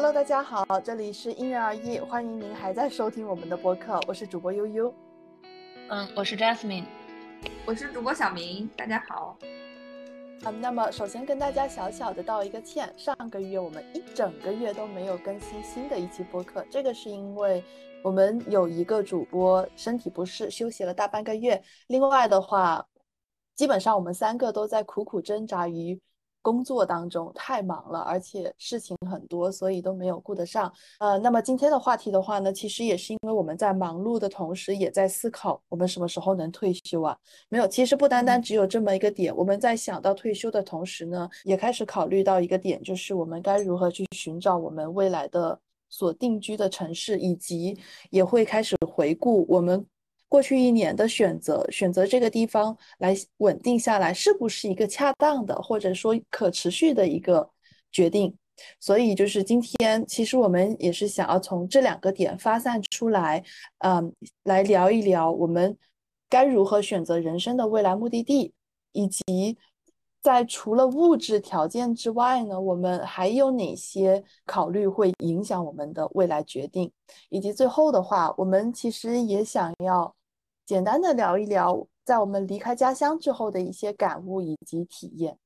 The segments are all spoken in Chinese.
Hello，大家好，这里是因人而异，欢迎您还在收听我们的播客，我是主播悠悠。嗯，我是 Jasmine，我是主播小明，大家好。嗯，那么首先跟大家小小的道一个歉，上个月我们一整个月都没有更新新的一期播客，这个是因为我们有一个主播身体不适，休息了大半个月。另外的话，基本上我们三个都在苦苦挣扎于。工作当中太忙了，而且事情很多，所以都没有顾得上。呃，那么今天的话题的话呢，其实也是因为我们在忙碌的同时，也在思考我们什么时候能退休啊？没有，其实不单单只有这么一个点。我们在想到退休的同时呢，也开始考虑到一个点，就是我们该如何去寻找我们未来的所定居的城市，以及也会开始回顾我们。过去一年的选择，选择这个地方来稳定下来，是不是一个恰当的，或者说可持续的一个决定？所以就是今天，其实我们也是想要从这两个点发散出来，嗯，来聊一聊我们该如何选择人生的未来目的地，以及在除了物质条件之外呢，我们还有哪些考虑会影响我们的未来决定？以及最后的话，我们其实也想要。简单的聊一聊，在我们离开家乡之后的一些感悟以及体验。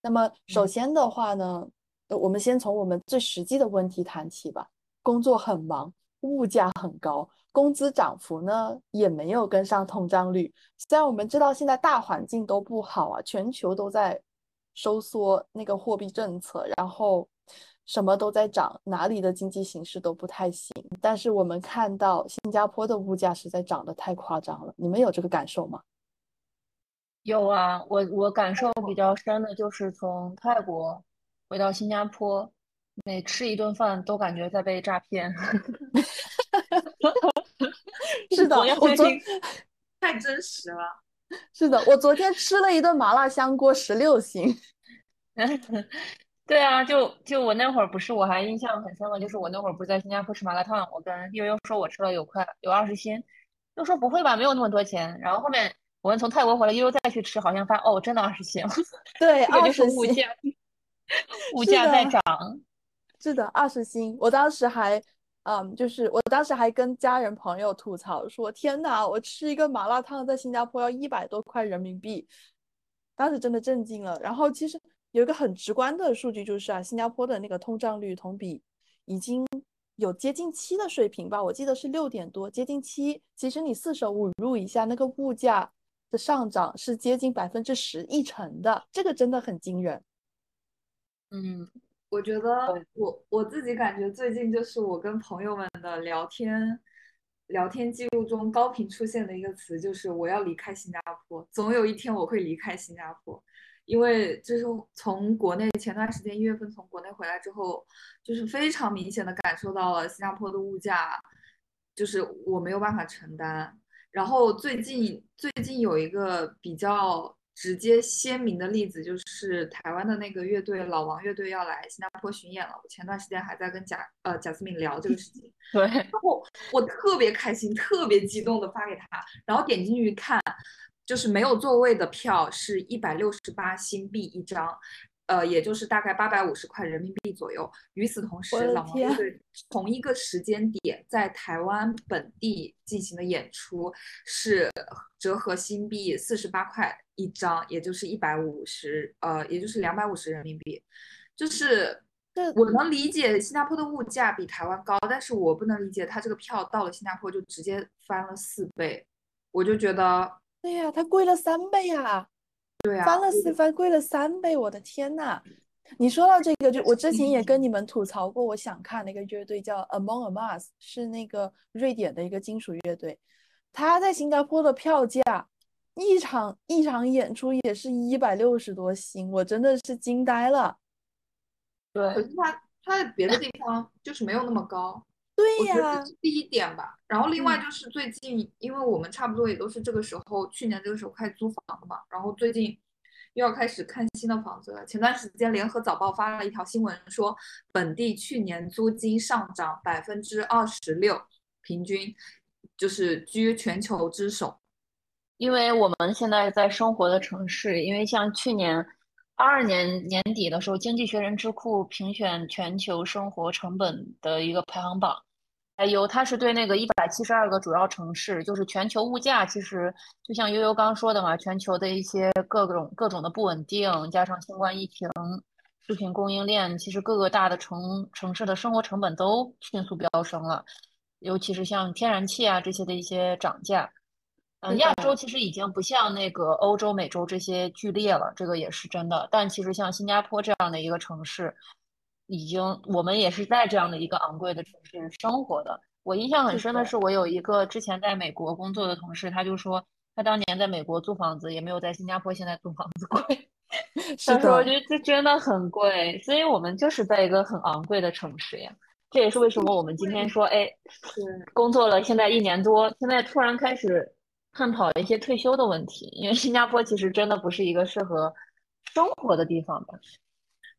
那么，首先的话呢，我们先从我们最实际的问题谈起吧。工作很忙，物价很高，工资涨幅呢也没有跟上通胀率。虽然我们知道现在大环境都不好啊，全球都在收缩那个货币政策，然后。什么都在涨，哪里的经济形势都不太行。但是我们看到新加坡的物价实在涨得太夸张了，你们有这个感受吗？有啊，我我感受比较深的就是从泰国回到新加坡，每吃一顿饭都感觉在被诈骗。是的，我昨太真实了。是的，我昨天吃了一顿麻辣香锅，十六星。对啊，就就我那会儿不是，我还印象很深嘛，就是我那会儿不是在新加坡吃麻辣烫，我跟悠悠说我吃了有快有二十星，又说不会吧，没有那么多钱。然后后面我们从泰国回来，悠悠再去吃，好像发哦，真的二十星。对，二十星。物价物价在涨。是的，二十星。我当时还嗯，就是我当时还跟家人朋友吐槽说，天哪，我吃一个麻辣烫在新加坡要一百多块人民币，当时真的震惊了。然后其实。有一个很直观的数据就是啊，新加坡的那个通胀率同比已经有接近七的水平吧，我记得是六点多，接近七。其实你四舍五入一下，那个物价的上涨是接近百分之十一成的，这个真的很惊人。嗯，我觉得我我自己感觉最近就是我跟朋友们的聊天聊天记录中高频出现的一个词就是我要离开新加坡，总有一天我会离开新加坡。因为就是从国内前段时间一月份从国内回来之后，就是非常明显的感受到了新加坡的物价，就是我没有办法承担。然后最近最近有一个比较直接鲜明的例子，就是台湾的那个乐队老王乐队要来新加坡巡演了。我前段时间还在跟贾呃贾思敏聊这个事情，对，然后我特别开心，特别激动的发给他，然后点进去看。就是没有座位的票是一百六十八新币一张，呃，也就是大概八百五十块人民币左右。与此同时，老王乐队同一个时间点在台湾本地进行的演出是折合新币四十八块一张，也就是一百五十，呃，也就是两百五十人民币。就是我能理解新加坡的物价比台湾高，但是我不能理解他这个票到了新加坡就直接翻了四倍，我就觉得。对呀，它贵了三倍呀，对呀，翻了四番，贵了三倍，我的天呐！你说到这个，就我之前也跟你们吐槽过，我想看那个乐队叫 Among Amas，是那个瑞典的一个金属乐队，他在新加坡的票价，一场一场演出也是一百六十多新，我真的是惊呆了。对，可是他他在别的地方就是没有那么高。对呀，这是第一点吧。然后另外就是最近，因为我们差不多也都是这个时候，去年这个时候开始租房的嘛。然后最近又要开始看新的房子了。前段时间联合早报发了一条新闻，说本地去年租金上涨百分之二十六，平均就是居全球之首。因为我们现在在生活的城市，因为像去年二二年年底的时候，经济学人智库评选全球生活成本的一个排行榜。还有，它是对那个一百七十二个主要城市，就是全球物价，其实就像悠悠刚说的嘛，全球的一些各种各种的不稳定，加上新冠疫情，食品供应链，其实各个大的城城市的生活成本都迅速飙升了，尤其是像天然气啊这些的一些涨价。嗯，亚洲其实已经不像那个欧洲、美洲这些剧烈了，这个也是真的。但其实像新加坡这样的一个城市。已经，我们也是在这样的一个昂贵的城市生活的。我印象很深的是，我有一个之前在美国工作的同事，他就说，他当年在美国租房子也没有在新加坡现在租房子贵。他说，我觉得这真的很贵，所以我们就是在一个很昂贵的城市呀。这也是为什么我们今天说，哎，工作了现在一年多，现在突然开始探讨一些退休的问题，因为新加坡其实真的不是一个适合生活的地方吧。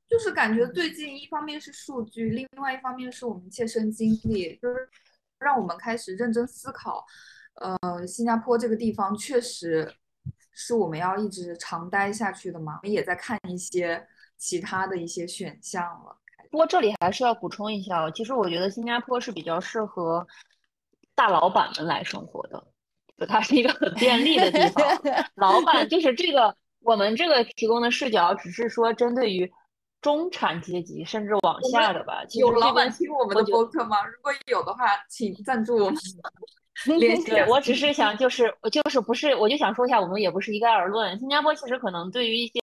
就是感觉最近一方面是数据，另外一方面是我们切身经历，就是让我们开始认真思考。呃，新加坡这个地方确实是我们要一直长待下去的嘛？我们也在看一些其他的一些选项了。不过这里还是要补充一下，其实我觉得新加坡是比较适合大老板们来生活的，就它是一个很便利的地方。老板就是这个，我们这个提供的视角只是说针对于。中产阶级甚至往下的吧，有老板听我们的播客吗？如果有的话，请赞助我们。对，我只是想，就是我就是不是，我就想说一下，我们也不是一概而论。新加坡其实可能对于一些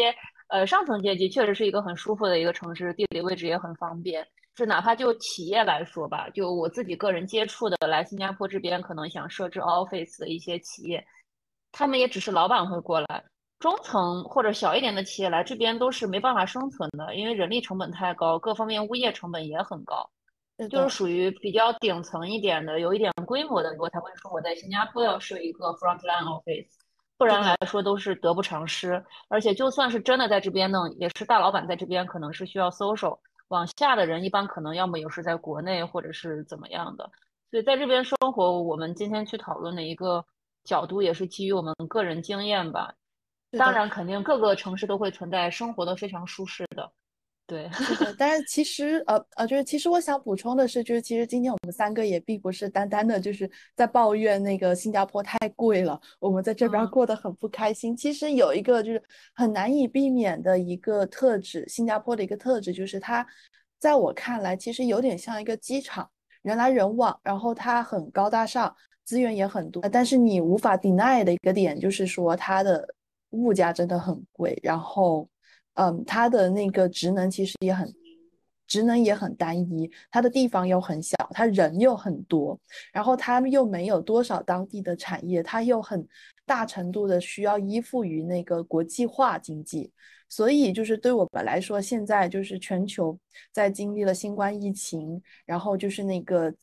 呃上层阶级，确实是一个很舒服的一个城市，地理位置也很方便。是哪怕就企业来说吧，就我自己个人接触的来新加坡这边，可能想设置 office 的一些企业，他们也只是老板会过来。中层或者小一点的企业来这边都是没办法生存的，因为人力成本太高，各方面物业成本也很高，就是属于比较顶层一点的，有一点规模的，我才会说我在新加坡要设一个 frontline office，不然来说都是得不偿失。而且就算是真的在这边弄，也是大老板在这边可能是需要 social，往下的人一般可能要么也是在国内或者是怎么样的。所以在这边生活，我们今天去讨论的一个角度也是基于我们个人经验吧。当然，肯定各个城市都会存在生活的非常舒适的，对。但是其实，呃呃，就是其实我想补充的是，就是其实今天我们三个也并不是单单的就是在抱怨那个新加坡太贵了，我们在这边过得很不开心。其实有一个就是很难以避免的一个特质，新加坡的一个特质就是它，在我看来，其实有点像一个机场，人来人往，然后它很高大上，资源也很多。但是你无法 deny 的一个点就是说它的。物价真的很贵，然后，嗯，它的那个职能其实也很，职能也很单一，它的地方又很小，它人又很多，然后它又没有多少当地的产业，它又很大程度的需要依附于那个国际化经济，所以就是对我们来说，现在就是全球在经历了新冠疫情，然后就是那个，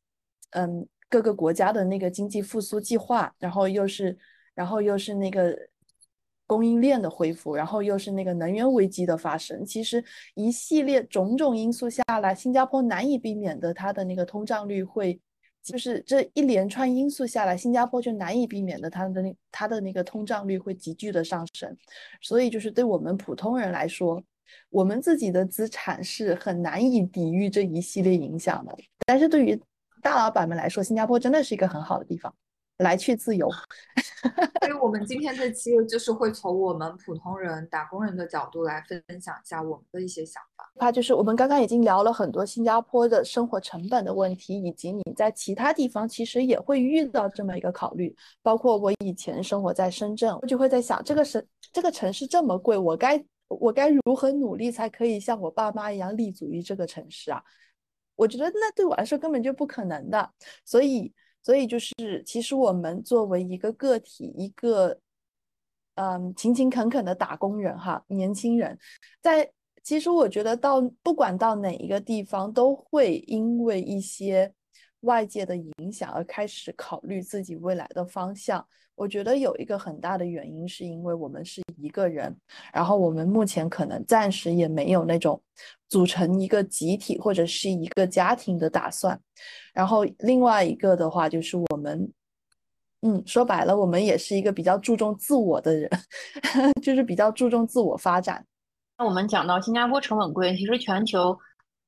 嗯，各个国家的那个经济复苏计划，然后又是，然后又是那个。供应链的恢复，然后又是那个能源危机的发生，其实一系列种种因素下来，新加坡难以避免的，它的那个通胀率会，就是这一连串因素下来，新加坡就难以避免的，它的那它的那个通胀率会急剧的上升，所以就是对我们普通人来说，我们自己的资产是很难以抵御这一系列影响的，但是对于大老板们来说，新加坡真的是一个很好的地方。来去自由，所以 我们今天这期就是会从我们普通人、打工人的角度来分享一下我们的一些想法。怕就是我们刚刚已经聊了很多新加坡的生活成本的问题，以及你在其他地方其实也会遇到这么一个考虑。包括我以前生活在深圳，我就会在想，这个城这个城市这么贵，我该我该如何努力才可以像我爸妈一样立足于这个城市啊？我觉得那对我来说根本就不可能的，所以。所以就是，其实我们作为一个个体，一个嗯勤勤恳恳的打工人哈，年轻人，在其实我觉得到不管到哪一个地方，都会因为一些外界的影响而开始考虑自己未来的方向。我觉得有一个很大的原因，是因为我们是一个人，然后我们目前可能暂时也没有那种组成一个集体或者是一个家庭的打算。然后另外一个的话，就是我们，嗯，说白了，我们也是一个比较注重自我的人，就是比较注重自我发展。那我们讲到新加坡成本贵，其实全球，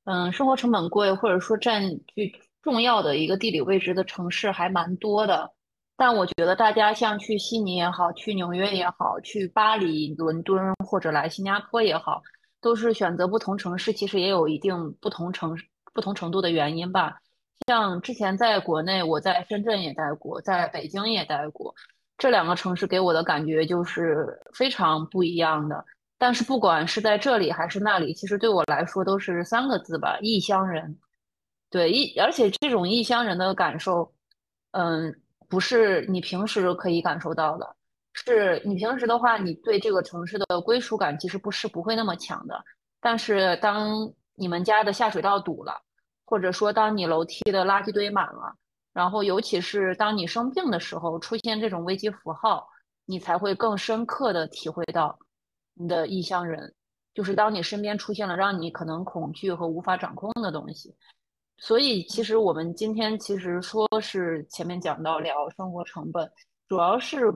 嗯，生活成本贵或者说占据重要的一个地理位置的城市还蛮多的。但我觉得大家像去悉尼也好，去纽约也好，去巴黎、伦敦或者来新加坡也好，都是选择不同城市，其实也有一定不同城不同程度的原因吧。像之前在国内，我在深圳也待过，在北京也待过，这两个城市给我的感觉就是非常不一样的。但是不管是在这里还是那里，其实对我来说都是三个字吧：异乡人。对，异而且这种异乡人的感受，嗯。不是你平时可以感受到的，是你平时的话，你对这个城市的归属感其实不是不会那么强的。但是当你们家的下水道堵了，或者说当你楼梯的垃圾堆满了，然后尤其是当你生病的时候出现这种危机符号，你才会更深刻的体会到你的异乡人，就是当你身边出现了让你可能恐惧和无法掌控的东西。所以，其实我们今天其实说是前面讲到聊生活成本，主要是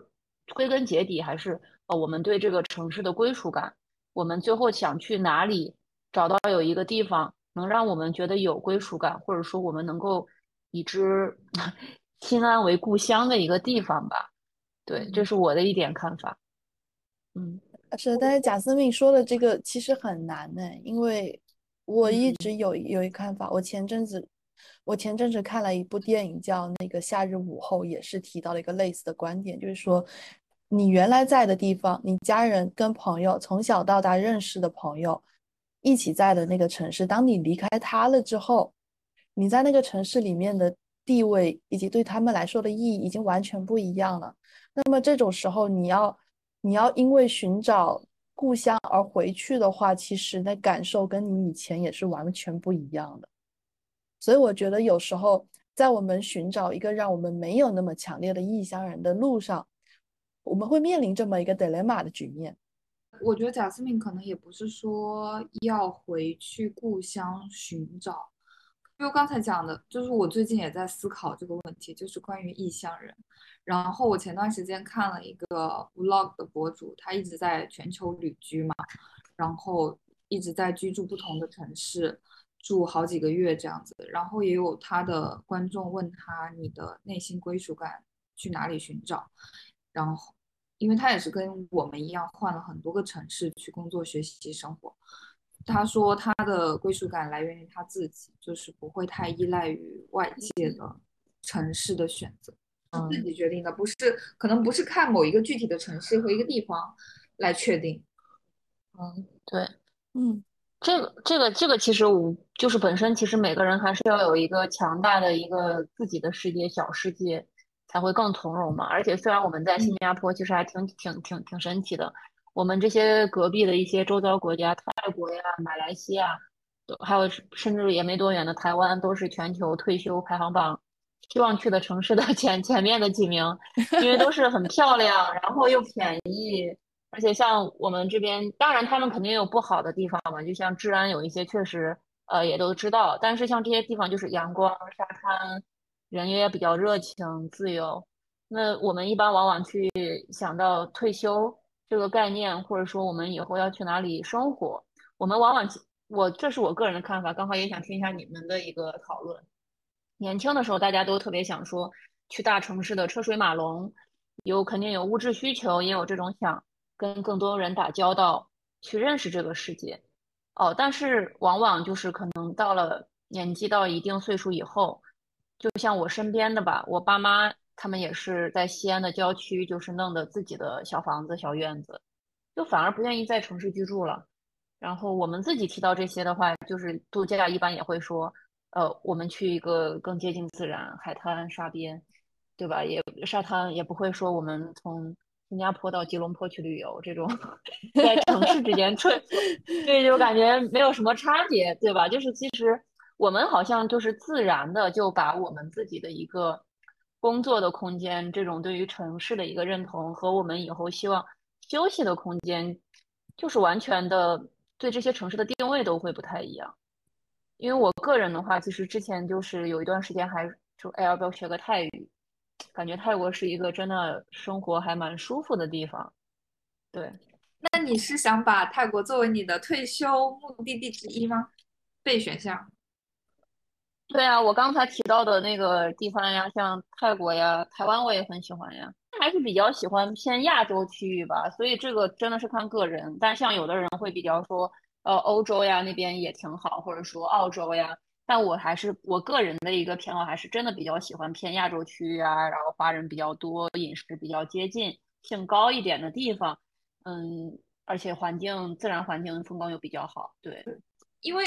归根结底还是呃我们对这个城市的归属感。我们最后想去哪里找到有一个地方能让我们觉得有归属感，或者说我们能够以之 心安为故乡的一个地方吧。对，这是我的一点看法。嗯，是，但是贾思敏说的这个其实很难呢，因为。我一直有有一看法，我前阵子，我前阵子看了一部电影叫那个《夏日午后》，也是提到了一个类似的观点，就是说，你原来在的地方，你家人跟朋友从小到大认识的朋友，一起在的那个城市，当你离开他了之后，你在那个城市里面的地位以及对他们来说的意义已经完全不一样了。那么这种时候，你要，你要因为寻找。故乡而回去的话，其实那感受跟你以前也是完全不一样的。所以我觉得有时候在我们寻找一个让我们没有那么强烈的异乡人的路上，我们会面临这么一个 dilemma 的局面。我觉得贾斯敏可能也不是说要回去故乡寻找，就刚才讲的就是我最近也在思考这个问题，就是关于异乡人。然后我前段时间看了一个 vlog 的博主，他一直在全球旅居嘛，然后一直在居住不同的城市，住好几个月这样子。然后也有他的观众问他：“你的内心归属感去哪里寻找？”然后，因为他也是跟我们一样换了很多个城市去工作、学习、生活。他说他的归属感来源于他自己，就是不会太依赖于外界的城市的选择。自己决定的，不是可能不是看某一个具体的城市和一个地方来确定。嗯，对，嗯，这个这个这个其实我就是本身其实每个人还是要有一个强大的一个自己的世界小世界，才会更从容嘛。而且虽然我们在新加坡其实还挺挺挺挺神奇的，我们这些隔壁的一些周遭国家，泰国呀、马来西亚，还有甚至也没多远的台湾，都是全球退休排行榜。希望去的城市的 前前面的几名，因为都是很漂亮，然后又便宜，而且像我们这边，当然他们肯定有不好的地方嘛，就像治安有一些确实，呃，也都知道。但是像这些地方就是阳光、沙滩，人也比较热情、自由。那我们一般往往去想到退休这个概念，或者说我们以后要去哪里生活，我们往往我这是我个人的看法，刚好也想听一下你们的一个讨论。年轻的时候，大家都特别想说去大城市的车水马龙，有肯定有物质需求，也有这种想跟更多人打交道，去认识这个世界。哦，但是往往就是可能到了年纪到一定岁数以后，就像我身边的吧，我爸妈他们也是在西安的郊区，就是弄的自己的小房子、小院子，就反而不愿意在城市居住了。然后我们自己提到这些的话，就是度假一般也会说。呃，我们去一个更接近自然，海滩、沙边，对吧？也沙滩也不会说我们从新加坡到吉隆坡去旅游这种，在城市之间穿，对，就感觉没有什么差别，对吧？就是其实我们好像就是自然的就把我们自己的一个工作的空间，这种对于城市的一个认同和我们以后希望休息的空间，就是完全的对这些城市的定位都会不太一样。因为我个人的话，其实之前就是有一段时间还说，哎，要不要学个泰语？感觉泰国是一个真的生活还蛮舒服的地方。对，那你是想把泰国作为你的退休目的地之一吗？备选项。对啊，我刚才提到的那个地方呀，像泰国呀、台湾，我也很喜欢呀。还是比较喜欢偏亚洲区域吧，所以这个真的是看个人。但像有的人会比较说，呃，欧洲呀那边也挺好，或者说澳洲呀。但我还是我个人的一个偏好，还是真的比较喜欢偏亚洲区域啊，然后华人比较多、饮食比较接近性高一点的地方。嗯，而且环境、自然环境、风光又比较好。对，因为。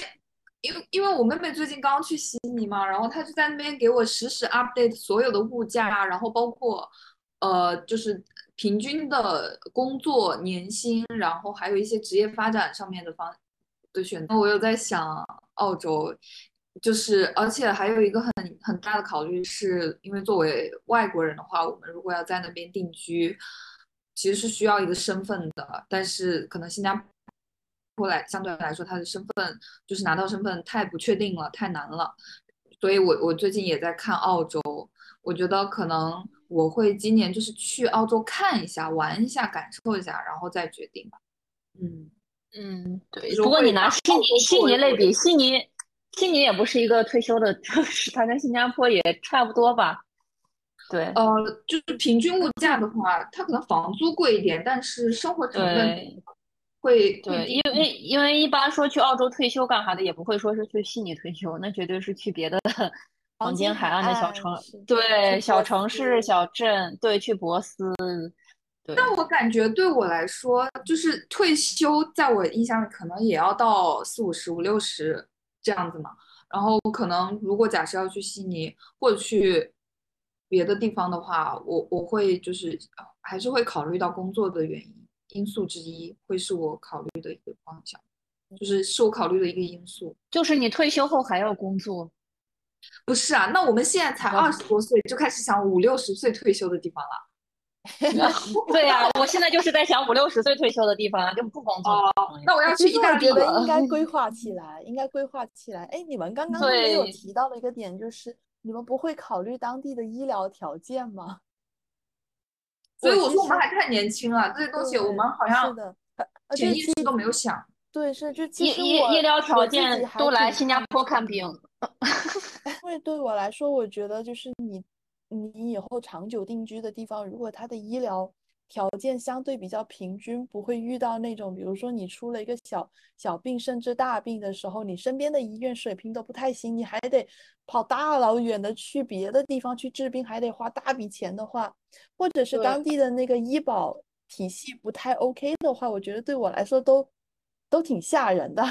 因为因为我妹妹最近刚去悉尼嘛，然后她就在那边给我实时 update 所有的物价，然后包括呃就是平均的工作年薪，然后还有一些职业发展上面的方的选择。我有在想澳洲，就是而且还有一个很很大的考虑，是因为作为外国人的话，我们如果要在那边定居，其实是需要一个身份的，但是可能新加坡。过来相对来说，他的身份就是拿到身份太不确定了，太难了。所以我我最近也在看澳洲，我觉得可能我会今年就是去澳洲看一下、玩一下、感受一下，然后再决定吧。嗯嗯，对。不过你拿悉尼悉尼类比，悉尼悉尼也不是一个退休的城市，它跟新加坡也差不多吧？对。呃，就是平均物价的话，它可能房租贵一点，但是生活成本。会对，因为因为一般说去澳洲退休干啥的，也不会说是去悉尼退休，那绝对是去别的 黄金海岸的小城，对，小城市、小镇，对，去博斯。但我感觉对我来说，就是退休，在我印象里可能也要到四五十、五六十这样子嘛。然后可能如果假设要去悉尼或者去别的地方的话，我我会就是还是会考虑到工作的原因。因素之一会是我考虑的一个方向，就是是我考虑的一个因素。就是你退休后还要工作？不是啊，那我们现在才二十多岁就开始想五六十岁退休的地方了。对呀，我现在就是在想五六十岁退休的地方啊，就不工作。那我要去意大利。我觉得应该规划 起来，应该规划起来。哎，你们刚刚没有提到的一个点就是，你们不会考虑当地的医疗条件吗？所以我说我们还太年轻了，这些东西我们好像潜意识都没有想。对，是就医医医疗条件都来新加坡看病。因为对我来说，我觉得就是你你以后长久定居的地方，如果它的医疗。条件相对比较平均，不会遇到那种，比如说你出了一个小小病，甚至大病的时候，你身边的医院水平都不太行，你还得跑大老远的去别的地方去治病，还得花大笔钱的话，或者是当地的那个医保体系不太 OK 的话，我觉得对我来说都都挺吓人的。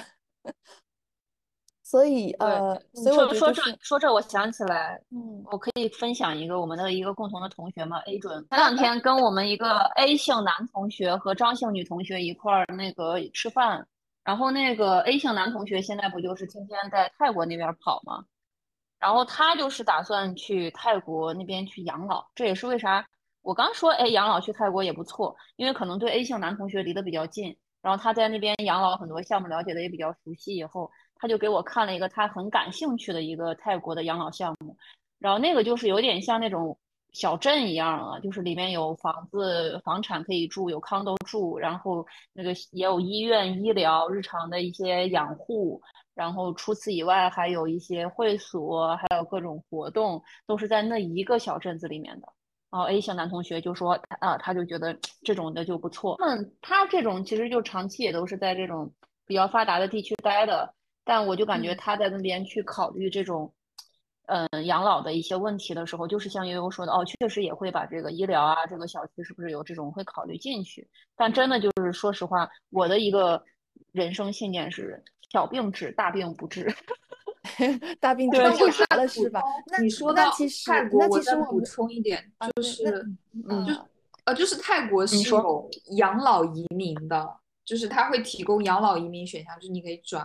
所以，呃，所以说说这说这，我想起来，嗯，我可以分享一个我们的一个共同的同学嘛，A 准，前两天跟我们一个 A 姓男同学和张姓女同学一块儿那个吃饭，然后那个 A 姓男同学现在不就是天天在泰国那边跑吗？然后他就是打算去泰国那边去养老，这也是为啥我刚说，哎，养老去泰国也不错，因为可能对 A 姓男同学离得比较近，然后他在那边养老很多项目了解的也比较熟悉，以后。他就给我看了一个他很感兴趣的一个泰国的养老项目，然后那个就是有点像那种小镇一样啊，就是里面有房子、房产可以住，有康都住，然后那个也有医院、医疗、日常的一些养护，然后除此以外还有一些会所，还有各种活动，都是在那一个小镇子里面的。然后 A 姓男同学就说，啊，他就觉得这种的就不错。嗯，他这种其实就长期也都是在这种比较发达的地区待的。但我就感觉他在那边去考虑这种，嗯，养老的一些问题的时候，就是像悠悠说的，哦，确实也会把这个医疗啊，这个小区是不是有这种会考虑进去。但真的就是说实话，我的一个人生信念是：小病治，大病不治。大病治不啥了是吧？那你说那其实那其实我补充一点，就是嗯，就呃，就是泰国是有养老移民的，就是他会提供养老移民选项，就是你可以转。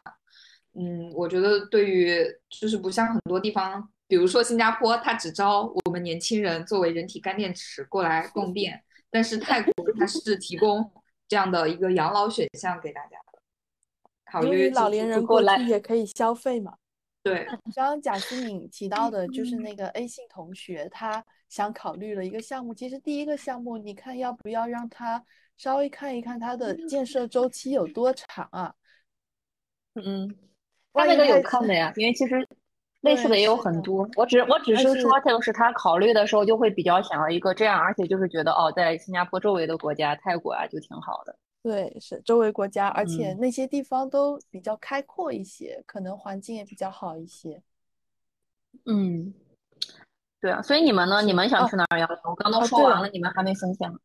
嗯，我觉得对于就是不像很多地方，比如说新加坡，它只招我们年轻人作为人体干电池过来供电，但是泰国它是提供这样的一个养老选项给大家的。考虑老年人过来也可以消费嘛？对。刚刚贾思敏提到的就是那个 A 姓同学，他想考虑了一个项目。其实第一个项目，你看要不要让他稍微看一看它的建设周期有多长啊？嗯，他那个有看的呀，因为其实 类似的也有很多。我只我只是说，就是他考虑的时候就会比较想要一个这样，而且就是觉得哦，在新加坡周围的国家，泰国啊就挺好的。对，是周围国家，而且那些地方都比较开阔一些，可能环境也比较好一些。嗯，对啊，所以你们呢？你们想去哪儿呀？我刚刚说完了，你们还没分享。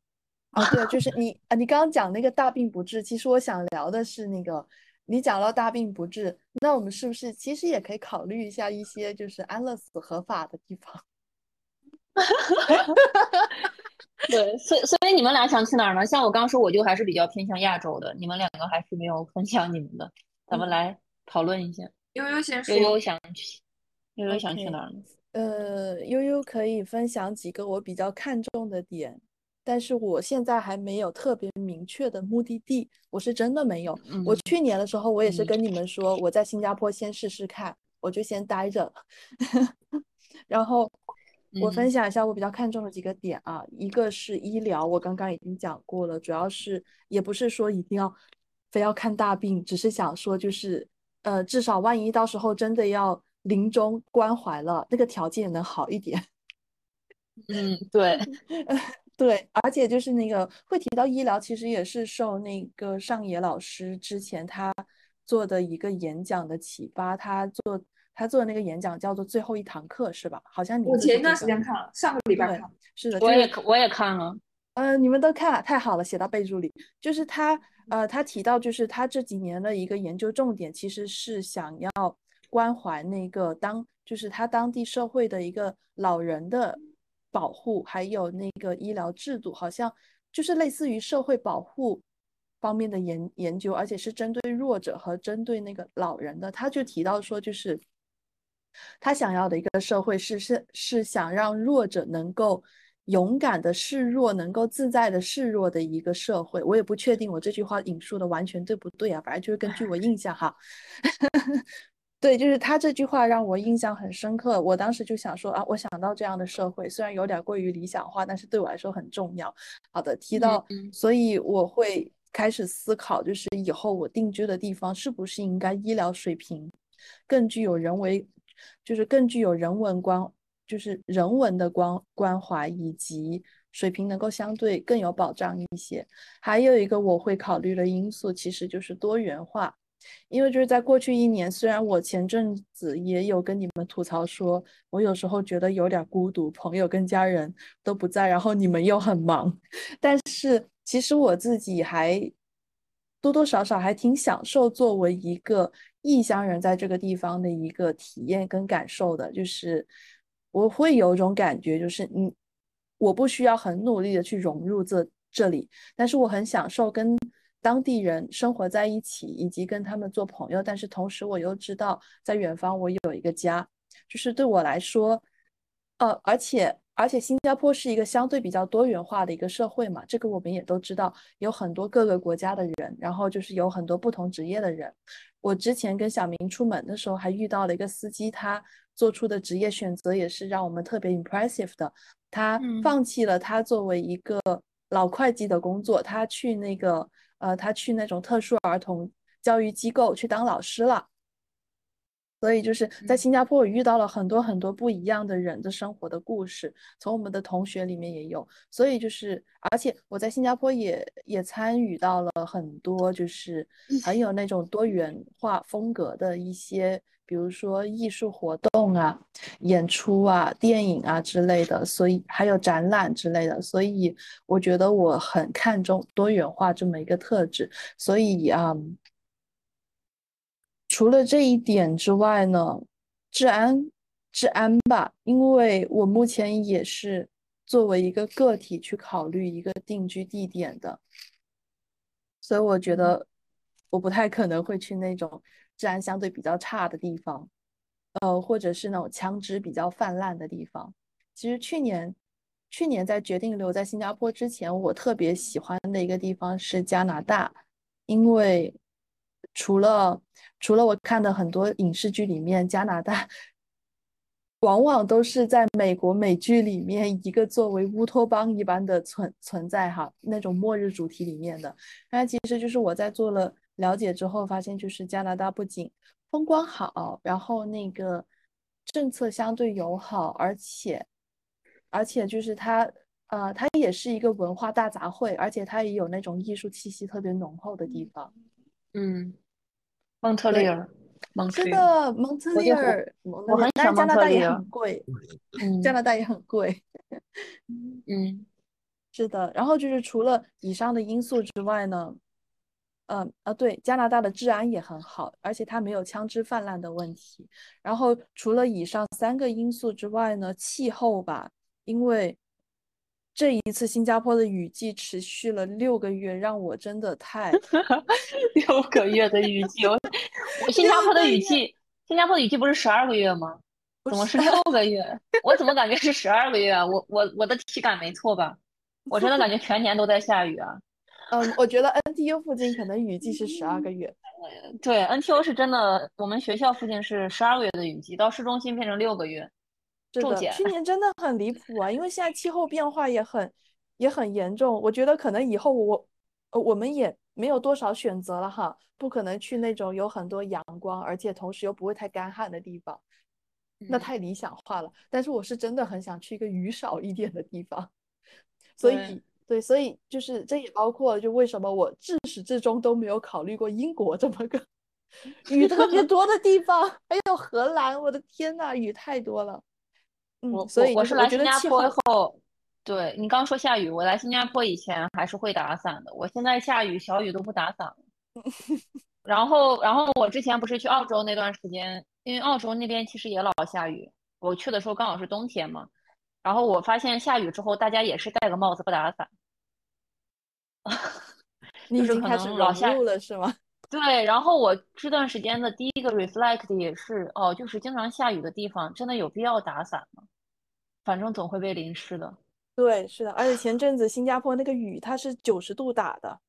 啊，对，就是你啊，你刚刚讲那个大病不治，其实我想聊的是那个，你讲到大病不治，那我们是不是其实也可以考虑一下一些就是安乐死合法的地方？对，所以所以你们俩想去哪儿呢？像我刚说，我就还是比较偏向亚洲的，你们两个还是没有分享你们的，咱们来讨论一下。悠悠先说，悠悠想去，悠悠想去哪儿呢？呃，悠悠可以分享几个我比较看重的点，但是我现在还没有特别明确的目的地，我是真的没有。我去年的时候，我也是跟你们说，我在新加坡先试试看，我就先待着，然后。我分享一下我比较看重的几个点啊，一个是医疗，我刚刚已经讲过了，主要是也不是说一定要非要看大病，只是想说就是呃，至少万一到时候真的要临终关怀了，那个条件能好一点。嗯，对，对，而且就是那个会提到医疗，其实也是受那个上野老师之前他做的一个演讲的启发，他做。他做的那个演讲叫做最后一堂课，是吧？好像你我前一段时间看了，上个礼拜看，是的，我也我也看了。呃，你们都看了，太好了，写到备注里。就是他，呃，他提到，就是他这几年的一个研究重点，其实是想要关怀那个当，就是他当地社会的一个老人的保护，还有那个医疗制度，好像就是类似于社会保护方面的研研究，而且是针对弱者和针对那个老人的。他就提到说，就是。他想要的一个社会是是是想让弱者能够勇敢的示弱，能够自在的示弱的一个社会。我也不确定我这句话引述的完全对不对啊，反正就是根据我 印象哈。对，就是他这句话让我印象很深刻。我当时就想说啊，我想到这样的社会，虽然有点过于理想化，但是对我来说很重要。好的，提到，所以我会开始思考，就是以后我定居的地方是不是应该医疗水平更具有人为。就是更具有人文关，就是人文的关关怀，以及水平能够相对更有保障一些。还有一个我会考虑的因素，其实就是多元化。因为就是在过去一年，虽然我前阵子也有跟你们吐槽说，我有时候觉得有点孤独，朋友跟家人都不在，然后你们又很忙，但是其实我自己还。多多少少还挺享受作为一个异乡人在这个地方的一个体验跟感受的，就是我会有种感觉，就是你我不需要很努力的去融入这这里，但是我很享受跟当地人生活在一起，以及跟他们做朋友，但是同时我又知道在远方我有一个家，就是对我来说，呃，而且。而且新加坡是一个相对比较多元化的一个社会嘛，这个我们也都知道，有很多各个国家的人，然后就是有很多不同职业的人。我之前跟小明出门的时候，还遇到了一个司机，他做出的职业选择也是让我们特别 impressive 的。他放弃了他作为一个老会计的工作，他去那个呃，他去那种特殊儿童教育机构去当老师了。所以就是在新加坡，我遇到了很多很多不一样的人的生活的故事，从我们的同学里面也有。所以就是，而且我在新加坡也也参与到了很多，就是很有那种多元化风格的一些，比如说艺术活动啊、演出啊、电影啊之类的，所以还有展览之类的。所以我觉得我很看重多元化这么一个特质。所以啊。除了这一点之外呢，治安，治安吧，因为我目前也是作为一个个体去考虑一个定居地点的，所以我觉得我不太可能会去那种治安相对比较差的地方，呃，或者是那种枪支比较泛滥的地方。其实去年，去年在决定留在新加坡之前，我特别喜欢的一个地方是加拿大，因为。除了除了我看的很多影视剧里面加拿大往往都是在美国美剧里面一个作为乌托邦一般的存存在哈，那种末日主题里面的。那其实就是我在做了了解之后发现，就是加拿大不仅风光好，然后那个政策相对友好，而且而且就是它呃它也是一个文化大杂烩，而且它也有那种艺术气息特别浓厚的地方。嗯，蒙特利尔。是的，蒙特利尔，我很喜欢加拿大也很贵，加拿大也很贵。嗯，是的。然后就是除了以上的因素之外呢，嗯啊，对，加拿大的治安也很好，而且它没有枪支泛滥的问题。然后除了以上三个因素之外呢，气候吧，因为这一次新加坡的雨季持续了六个月，让我真的太 六个月的雨季。我新加坡的雨季，新加坡的雨季不是十二个月吗？怎么是六个月？我怎么感觉是十二个月啊？我我我的体感没错吧？我真的感觉全年都在下雨啊。嗯，我觉得 NTU 附近可能雨季是十二个月。对，NTU 是真的，我们学校附近是十二个月的雨季，到市中心变成六个月。是的，去年真的很离谱啊，因为现在气候变化也很也很严重。我觉得可能以后我呃我们也。没有多少选择了哈，不可能去那种有很多阳光，而且同时又不会太干旱的地方，那太理想化了。但是我是真的很想去一个雨少一点的地方，所以对，所以就是这也包括就为什么我至始至终都没有考虑过英国这么个 雨特别多的地方，还有荷兰，我的天呐，雨太多了。嗯，所以我是来新加坡后。对你刚说下雨，我来新加坡以前还是会打伞的，我现在下雨小雨都不打伞了。然后，然后我之前不是去澳洲那段时间，因为澳洲那边其实也老下雨，我去的时候刚好是冬天嘛。然后我发现下雨之后，大家也是戴个帽子不打伞。你已经开始老下了是吗？对，然后我这段时间的第一个 reflect 也是哦，就是经常下雨的地方，真的有必要打伞吗？反正总会被淋湿的。对，是的，而且前阵子新加坡那个雨，它是九十度打的，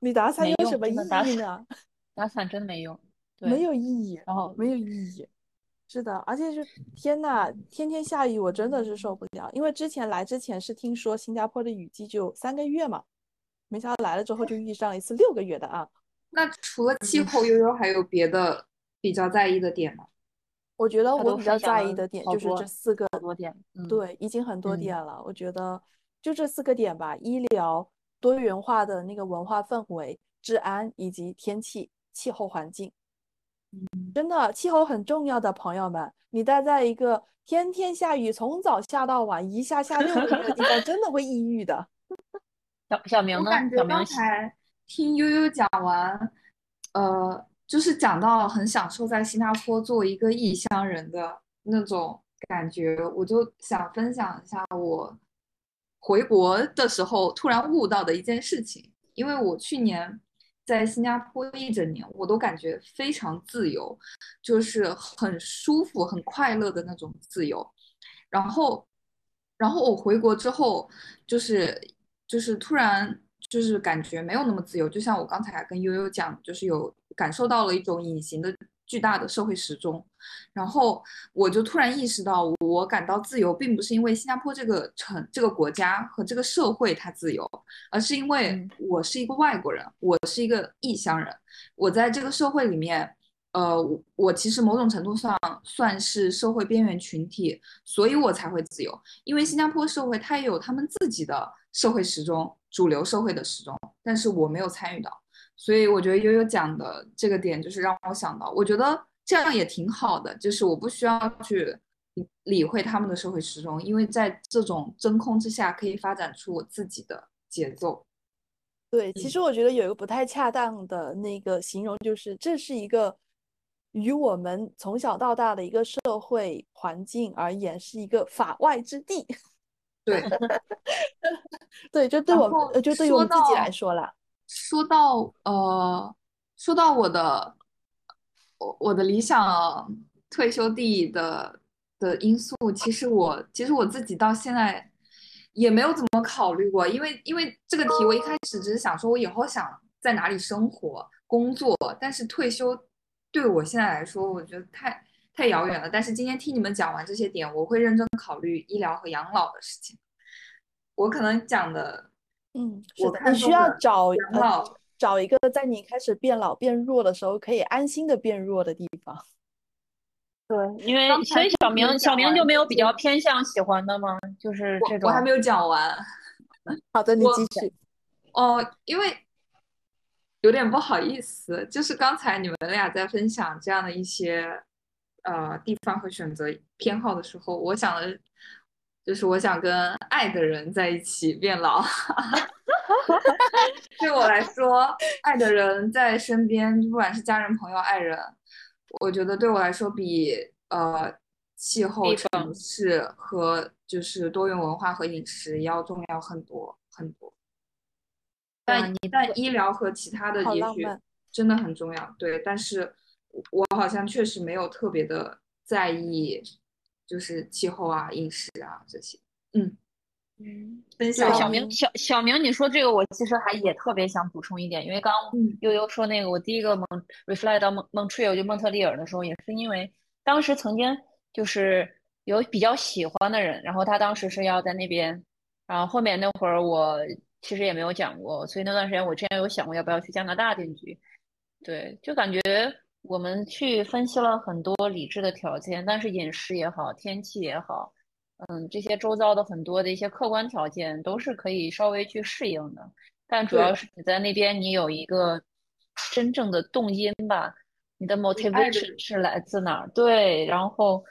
你打伞有什么意义呢？打伞真没用，没有意义，然后没有意义。是的，而且是天呐，天天下雨，我真的是受不了。因为之前来之前是听说新加坡的雨季就三个月嘛，没想到来了之后就遇上了一次六个月的啊。那除了气候，悠悠还有别的比较在意的点吗？我觉得我比较在意的点就是这四个多点，对，已经很多点了。我觉得就这四个点吧：医疗、多元化的那个文化氛围、治安以及天气、气候环境。嗯，真的，气候很重要的朋友们。你待在一个天天下雨，从早下到晚，一下下六个月的地方，真的会抑郁的。小小明呢？小明刚才听悠悠讲完，呃。就是讲到很享受在新加坡作为一个异乡人的那种感觉，我就想分享一下我回国的时候突然悟到的一件事情。因为我去年在新加坡一整年，我都感觉非常自由，就是很舒服、很快乐的那种自由。然后，然后我回国之后，就是就是突然就是感觉没有那么自由。就像我刚才跟悠悠讲，就是有。感受到了一种隐形的巨大的社会时钟，然后我就突然意识到，我感到自由，并不是因为新加坡这个城、这个国家和这个社会它自由，而是因为我是一个外国人，我是一个异乡人，我在这个社会里面，呃，我其实某种程度上算是社会边缘群体，所以我才会自由。因为新加坡社会它也有他们自己的社会时钟，主流社会的时钟，但是我没有参与到。所以我觉得悠悠讲的这个点，就是让我想到，我觉得这样也挺好的，就是我不需要去理会他们的社会时钟，因为在这种真空之下，可以发展出我自己的节奏。对，其实我觉得有一个不太恰当的那个形容，就是这是一个与我们从小到大的一个社会环境而言，是一个法外之地。对，对，就对我们，就对于我们自己来说啦。说到呃，说到我的我我的理想退休地的的因素，其实我其实我自己到现在也没有怎么考虑过，因为因为这个题我一开始只是想说我以后想在哪里生活工作，但是退休对我现在来说，我觉得太太遥远了。但是今天听你们讲完这些点，我会认真考虑医疗和养老的事情。我可能讲的，嗯，我是的，你需要找养老呃找一个在你开始变老变弱的时候可以安心的变弱的地方。对，因为所以小明小明就没有比较偏向喜欢的吗？就是这种我我还没有讲完 好的，你继续。哦，因为有点不好意思，就是刚才你们俩在分享这样的一些呃地方和选择偏好的时候，我想的就是我想跟爱的人在一起变老。对我来说，爱的人在身边，不管是家人、朋友、爱人，我觉得对我来说比呃气候、城市和就是多元文化和饮食要重要很多很多。但你但医疗和其他的也许真的很重要，对。但是我好像确实没有特别的在意，就是气候啊、饮食啊这些。嗯，嗯，分享小明，小小明，你说这个，我其实还也特别想补充一点，因为刚嗯。悠悠说那个，我第一个蒙 reflect 到蒙蒙 Montreal 就蒙特利尔的时候，也是因为当时曾经就是有比较喜欢的人，然后他当时是要在那边，然后后面那会儿我其实也没有讲过，所以那段时间我之前有想过要不要去加拿大定居，对，就感觉我们去分析了很多理智的条件，但是饮食也好，天气也好。嗯，这些周遭的很多的一些客观条件都是可以稍微去适应的，但主要是你在那边你有一个真正的动因吧，你的 motivation 是来自哪儿？对，然后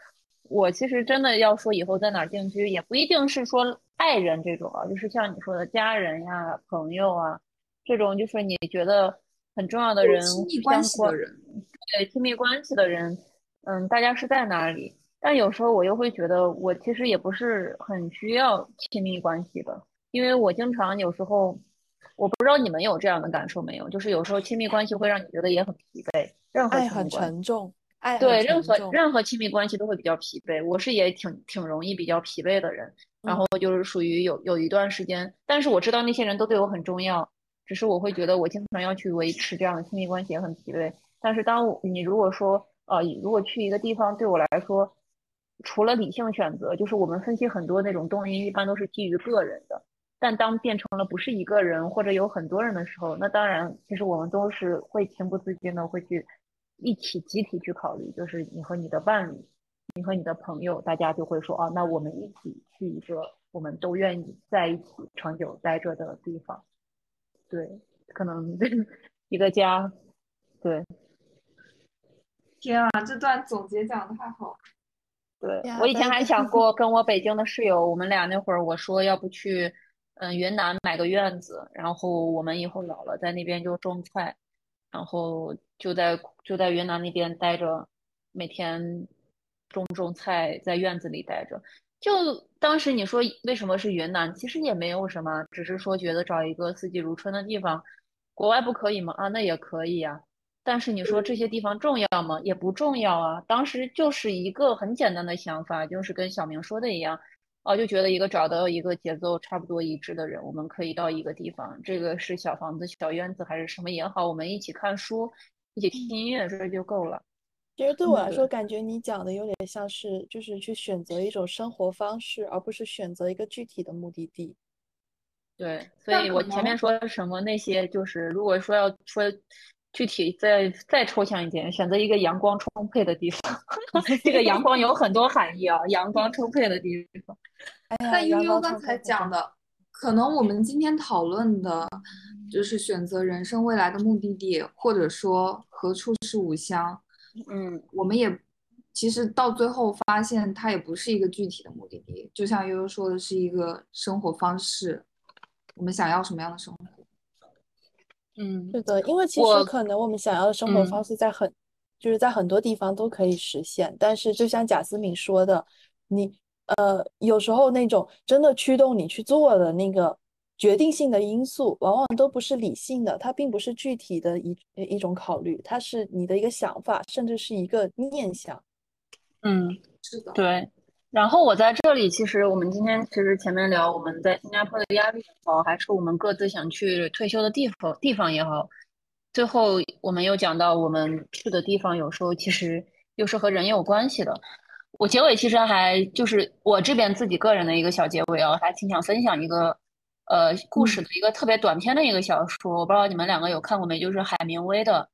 我其实真的要说以后在哪儿定居，也不一定是说爱人这种啊，就是像你说的家人呀、朋友啊这种，就是你觉得很重要的人关系的人，对亲密关系的人，嗯，大家是在哪里？但有时候我又会觉得，我其实也不是很需要亲密关系的，因为我经常有时候，我不知道你们有这样的感受没有，就是有时候亲密关系会让你觉得也很疲惫，任何爱很沉重，爱对，任何。任何亲密关系都会比较疲惫。我是也挺挺容易比较疲惫的人，然嗯后就是属于有有一段时间，但是我知道那些人都对我很重要，只是我会觉得我经常要去维持这样的亲密关系也很疲惫。但是当你如果说呃，如果去一个地方对我来说，除了理性选择，就是我们分析很多那种动因，一般都是基于个人的。但当变成了不是一个人或者有很多人的时候，那当然，其实我们都是会情不自禁的会去一起集体去考虑，就是你和你的伴侣，你和你的朋友，大家就会说啊，那我们一起去一个我们都愿意在一起长久待着的地方。对，可能 一个家，对天啊，这段总结讲的太好了。对，我以前还 想过跟我北京的室友，我们俩那会儿我说要不去嗯云南买个院子，然后我们以后老了在那边就种菜，然后就在就在云南那边待着，每天种种菜，在院子里待着。就当时你说为什么是云南，其实也没有什么，只是说觉得找一个四季如春的地方，国外不可以吗？啊，那也可以呀。但是你说这些地方重要吗？也不重要啊。当时就是一个很简单的想法，就是跟小明说的一样，哦，就觉得一个找到一个节奏差不多一致的人，我们可以到一个地方，这个是小房子、小院子还是什么也好，我们一起看书，一起听音乐，这就够了。其实对我来嗯说，感觉你讲的有点像是，就是去选择一种生活方式，而不是选择一个具体的目的地。对，所以我前面能说什么那些，就是如果说要说具体再再抽象一点，选择一个阳光充沛的地方，这个阳光有很多含义啊，阳光充沛的地方。但悠悠刚才讲的，可能我们今天讨论的，就是选择人生未来的目的地，或者说何处是吾乡，嗯，我们也其实到最后发现，它也不是一个具体的目的地，就像悠悠说的，是一个生活方式，我们想要什么样的生活？嗯，是的，因为其我实可能我们想要的生活嗯方式在很，就是在很多地方都可以实现，但是就像贾思敏说的，你呃有时候那种真的驱动你去做的那个决定性的因素，往往都不是理性的，它并不是具体的一一种考虑，它是你的一个想法，甚至是一个念想。嗯，是的，对。然后我在这里，其实我们今天其实前面聊我们在新加坡的压力也好，还是我们各自想去退休的地方地方也好，最后我们又讲到我们去的地方有时候其实又是和人有关系的。我结尾其实还就是我这边自己个人的一个小结尾啊，还挺想分享一个呃故事的一个特别短篇的一个小说，我不知道你们两个有看过没？就是海明威的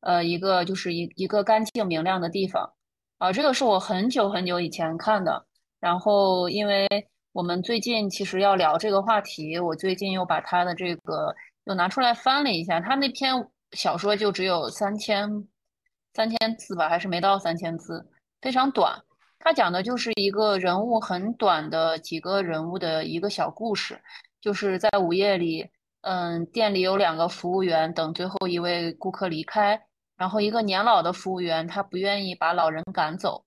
呃一个就是一一个干净明亮的地方啊，这个是我很久很久以前看的，然后因为我们最近其实要聊这个话题，我最近又把他的这个又拿出来翻了一下，他那篇小说就只有三千三千字吧，还是没到三千字，非常短。他讲的就是一个人物很短的几个人物的一个小故事，就是在午夜里，嗯，店里有两个服务员等最后一位顾客离开，然后一个年老的服务员他不愿意把老人赶走，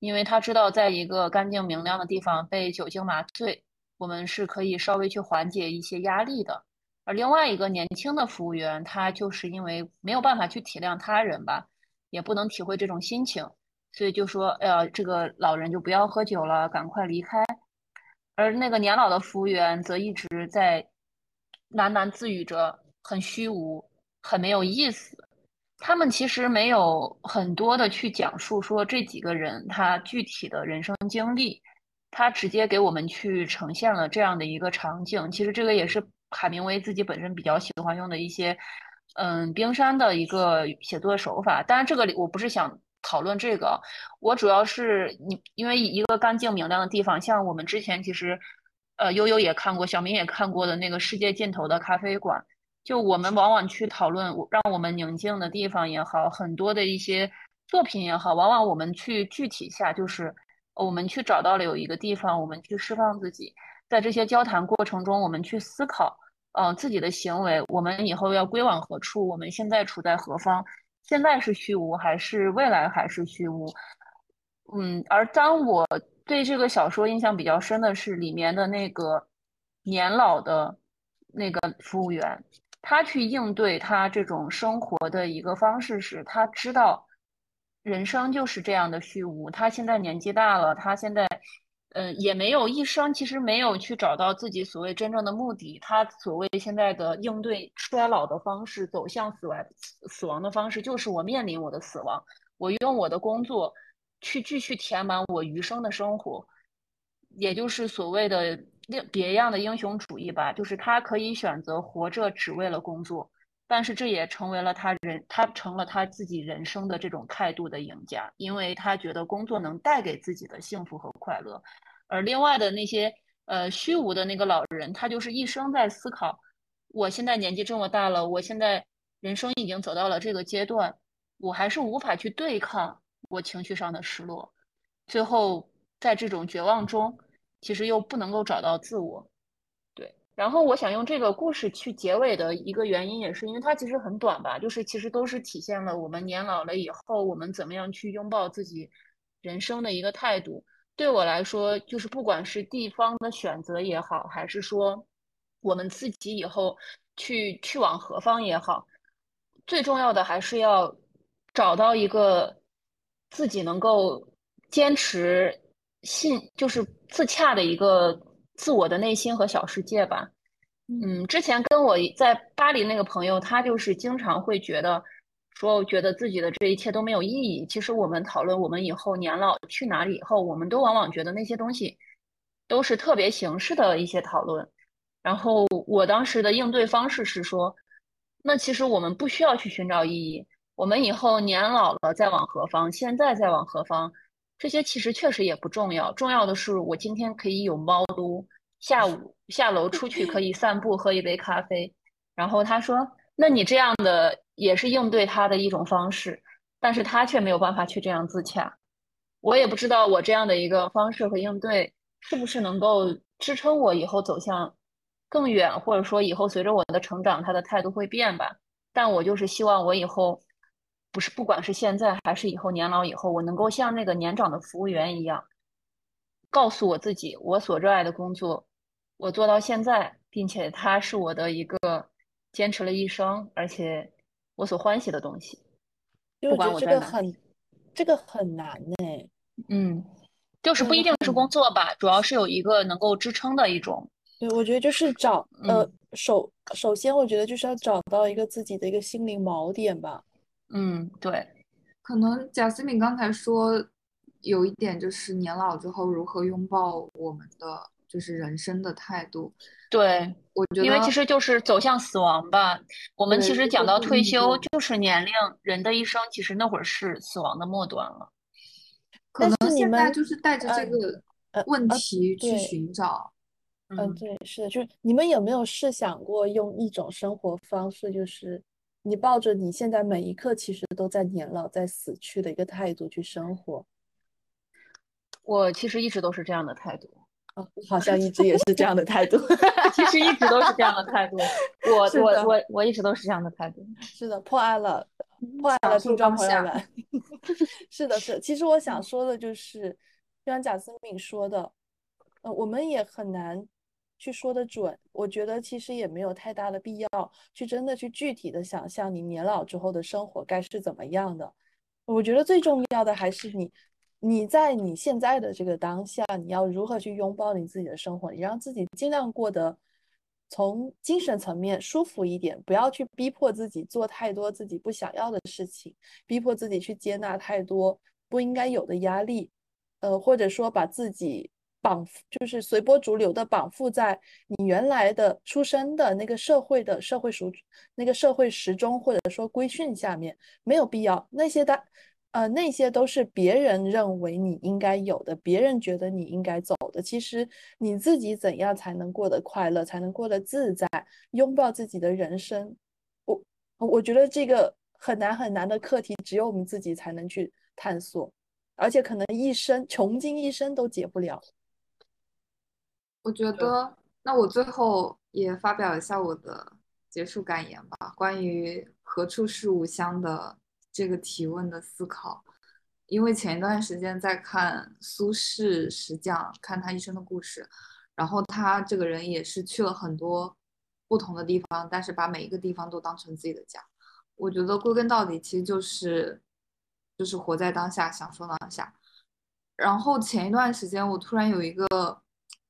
因为他知道在一个干净明亮的地方被酒精麻醉，我们是可以稍微去缓解一些压力的。而另外一个年轻的服务员，他就是因为没有办法去体谅他人吧，也不能体会这种心情。所以就说，哎呀，这个老人就不要喝酒了，赶快离开。而那个年老的服务员则一直在喃喃自语着，很虚无，很没有意思。他们其实没有很多的去讲述说这几个人他具体的人生经历，他直接给我们去呈现了这样的一个场景。其实这个也是海明威自己本身比较喜欢用的一些，嗯，冰山的一个写作手法。当然，这个我不是想。讨论这个，我主要是你，因为一个干净明亮的地方，像我们之前其实，呃，悠悠也看过，小明也看过的那个世界尽头的咖啡馆，就我们往往去讨论让我们宁静的地方也好，很多的一些作品也好，往往我们去具体下，就是我们去找到了有一个地方，我们去释放自己，在这些交谈过程中，我们去思考，呃，自己的行为，我们以后要归往何处，我们现在处在何方。现在是虚无还是未来还是虚无？嗯，而当我对这个小说印象比较深的是里面的那个年老的那个服务员，他去应对他这种生活的一个方式是，他知道人生就是这样的虚无。他现在年纪大了，他现在。嗯，也没有一生，其实没有去找到自己所谓真正的目的。他所谓现在的应对衰老的方式，走向死亡死亡的方式，就是我面临我的死亡，我用我的工作去继续填满我余生的生活，也就是所谓的另别样的英雄主义吧。就是他可以选择活着只为了工作，但是这也成为了他人，他成了他自己人生的这种态度的赢家，因为他觉得工作能带给自己的幸福和快乐。而另外的那些呃虚无的那个老人，他就是一生在思考：我现在年纪这么大了，我现在人生已经走到了这个阶段，我还是无法去对抗我情绪上的失落。最后在这种绝望中，其实又不能够找到自我。对，然后我想用这个故事去结尾的一个原因，也是因为它其实很短吧，就是其实都是体现了我们年老了以后，我们怎么样去拥抱自己人生的一个态度。对我来说，就是不管是地方的选择也好，还是说我们自己以后去去往何方也好，最重要的还是要找到一个自己能够坚持信，就是自洽的一个自我的内心和小世界吧。嗯，之前跟我在巴黎那个朋友，他就是经常会觉得。说觉得自己的这一切都没有意义。其实我们讨论我们以后年老去哪里以后，我们都往往觉得那些东西都是特别形式的一些讨论。然后我当时的应对方式是说，那其实我们不需要去寻找意义。我们以后年老了再往何方？现在再往何方？这些其实确实也不重要。重要的是我今天可以有猫撸，下午下楼出去可以散步喝一杯咖啡。然后他说。那你这样的也是应对他的一种方式，但是他却没有办法去这样自洽。我也不知道我这样的一个方式和应对是不是能够支撑我以后走向更远，或者说以后随着我的成长，他的态度会变吧。但我就是希望我以后不是不管是现在还是以后年老以后，我能够像那个年长的服务员一样，告诉我自己我所热爱的工作，我做到现在，并且它是我的一个。坚持了一生，而且我所欢喜的东西，不管我这个很，这个很难呢。嗯，就是不一定是工作吧，主要是有一个能够支撑的一种。对，我觉得就是找呃首首先，我觉得就是要找到一个自己的一个心灵锚点吧。嗯，对。可能贾思敏刚才说有一点就是年老之后如何拥抱我们的就是人生的态度。对，我觉得因为其实就是走向死亡吧。我们其实讲到退休，就是年龄，人的一生其实那会儿是死亡的末端了。可能现在们就是带着这呃个呃问呃题去寻找。嗯，嗯，对，是的，就是你们有没有试想过用一种生活方式，就是你抱着你现在每一刻其实都在年老、在死去的一个态度去生活？我其实一直都是这样的态度。啊，好像一直也是这样的态度。其实一直都是这样的态度。我我我我一直都是这样的态度。是的，破案了，破案了，听众朋友们。是的，是。其实我想说的就是，就像贾思敏说的，呃，我们也很难去说的准。我觉得其实也没有太大的必要去真的去具体的想象你年老之后的生活该是怎么样的。我觉得最重要的还是你，你在你现在的这个当下，你要如何去拥抱你自己的生活，你让自己尽量过得从精神层面舒服一点，不要去逼迫自己做太多自己不想要的事情，逼迫自己去接纳太多不应该有的压力，呃，或者说把自己绑，就是随波逐流的绑缚在你原来的出生的那个社会的社会属那个社会时钟或者说规训下面，没有必要。那些的，呃，那些都是别人认为你应该有的，别人觉得你应该走的。其实你自己怎样才能过得快乐，才能过得自在，拥抱自己的人生？我我觉得这个很难很难的课题，只有我们自己才能去探索，而且可能一生穷尽一生都解不了。我觉得，那我最后也发表一下我的结束感言吧，关于何处是吾乡的这个提问的思考。因为前一段时间在看苏轼石匠，看他一生的故事，然后他这个人也是去了很多不同的地方，但是把每一个地方都当成自己的家。我觉得归根到底，其实就是就是活在当下，享受当下。然后前一段时间，我突然有一个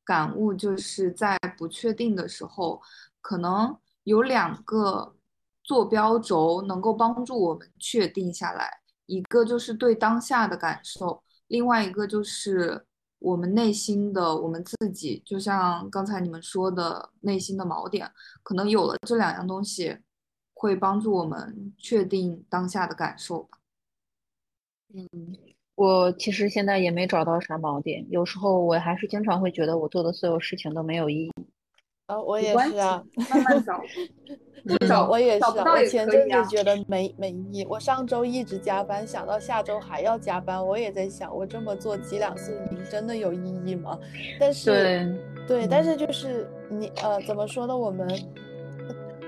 感悟，就是在不确定的时候，可能有两个坐标轴能够帮助我们确定下来，一个就是对当下的感受，另外一个就是我们内心的我们自己，就像刚才你们说的内心的锚点，可能有了这两样东西，会帮助我们确定当下的感受吧。嗯我其实现在也没找到啥锚点，有时候我还是经常会觉得我做的所有事情都没有意义。啊，我也关是啊，慢慢找，嗯找我也是啊，我前阵子觉得没没意义，我上周一直加班，想到下周还要加班，我也在想，我这么做几两次银真的有意义吗？但是对，对，但嗯是就是你呃，怎么说呢？我们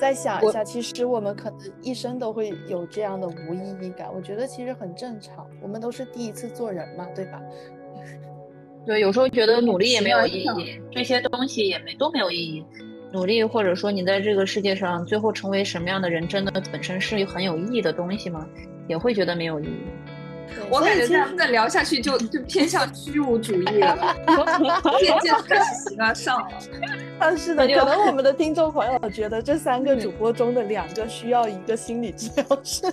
再想一下，其实我们可能一生都会有这样的无意义感，我觉得其实很正常，我们都是第一次做人嘛，对吧？对，有时候觉得努力也没有意义，这些东西也没都没有意义。努力或者说你在这个世界上最后成为什么样的人，真的本身是很有意义的东西吗？也会觉得没有意义。对我感觉这样再聊下去就就偏向虚无主义了，渐渐开始形而上了。啊，是的，可能我们的 听众朋友觉得这三个嗯主播中的两个需要一个心理治疗师。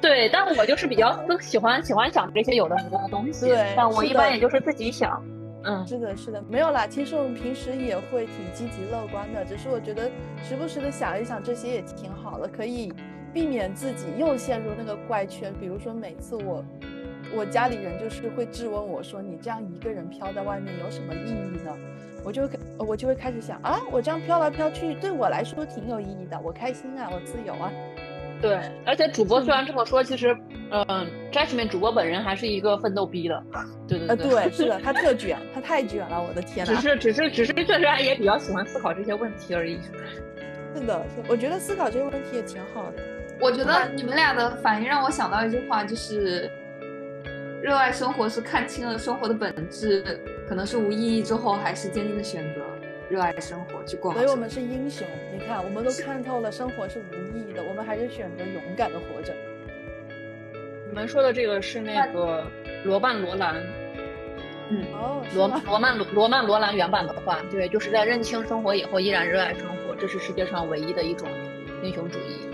对，但我就是比较喜欢喜欢想这些有的没的东西，对但我一般也就是自己想。嗯，是的，是的，没有啦。其实我们平时也会挺积极乐观的，只是我觉得时不时的想一想这些也挺好的，可以避免自己又陷入那个怪圈。比如说每次我我家里人就是会质问我说：“你这样一个人飘在外面有什么意义呢？”我就会我就会开始想啊，我这样飘来飘去对我来说挺有意义的，我开心啊，我自由啊。对，而且主播虽然这么说，其实，嗯、j a s m i n e 主播本人还是一个奋斗逼的。对对呃，对，是的，他特卷，他太卷了，我的天呐。只是只是只是确实也比较喜欢思考这些问题而已。是的，是，我觉得思考这些问题也挺好的。我觉得你们俩的反应让我想到一句话，就是热爱生活是看清了生活的本质，可能是无意义之后，还是坚定的选择热爱生活去过。所以我们是英雄。你看，我们都看透了生活是无意义的，我们还是选择勇敢的活着。你们说的这个是那个罗曼罗兰，嗯，罗罗曼罗罗曼罗兰原版的话，对，就是在认清生活以后依然热爱生活，这是世界上唯一的一种英雄主义。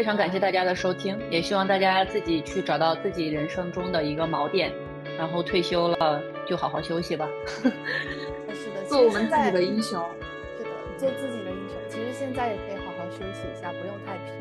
非常感谢大家的收听，也希望大家自己去找到自己人生中的一个锚点，然后退休了就好好休息吧。是的，做我们自己的英雄。是的，做自己的英雄。其实现在也可以好好休息一下，不用太拼。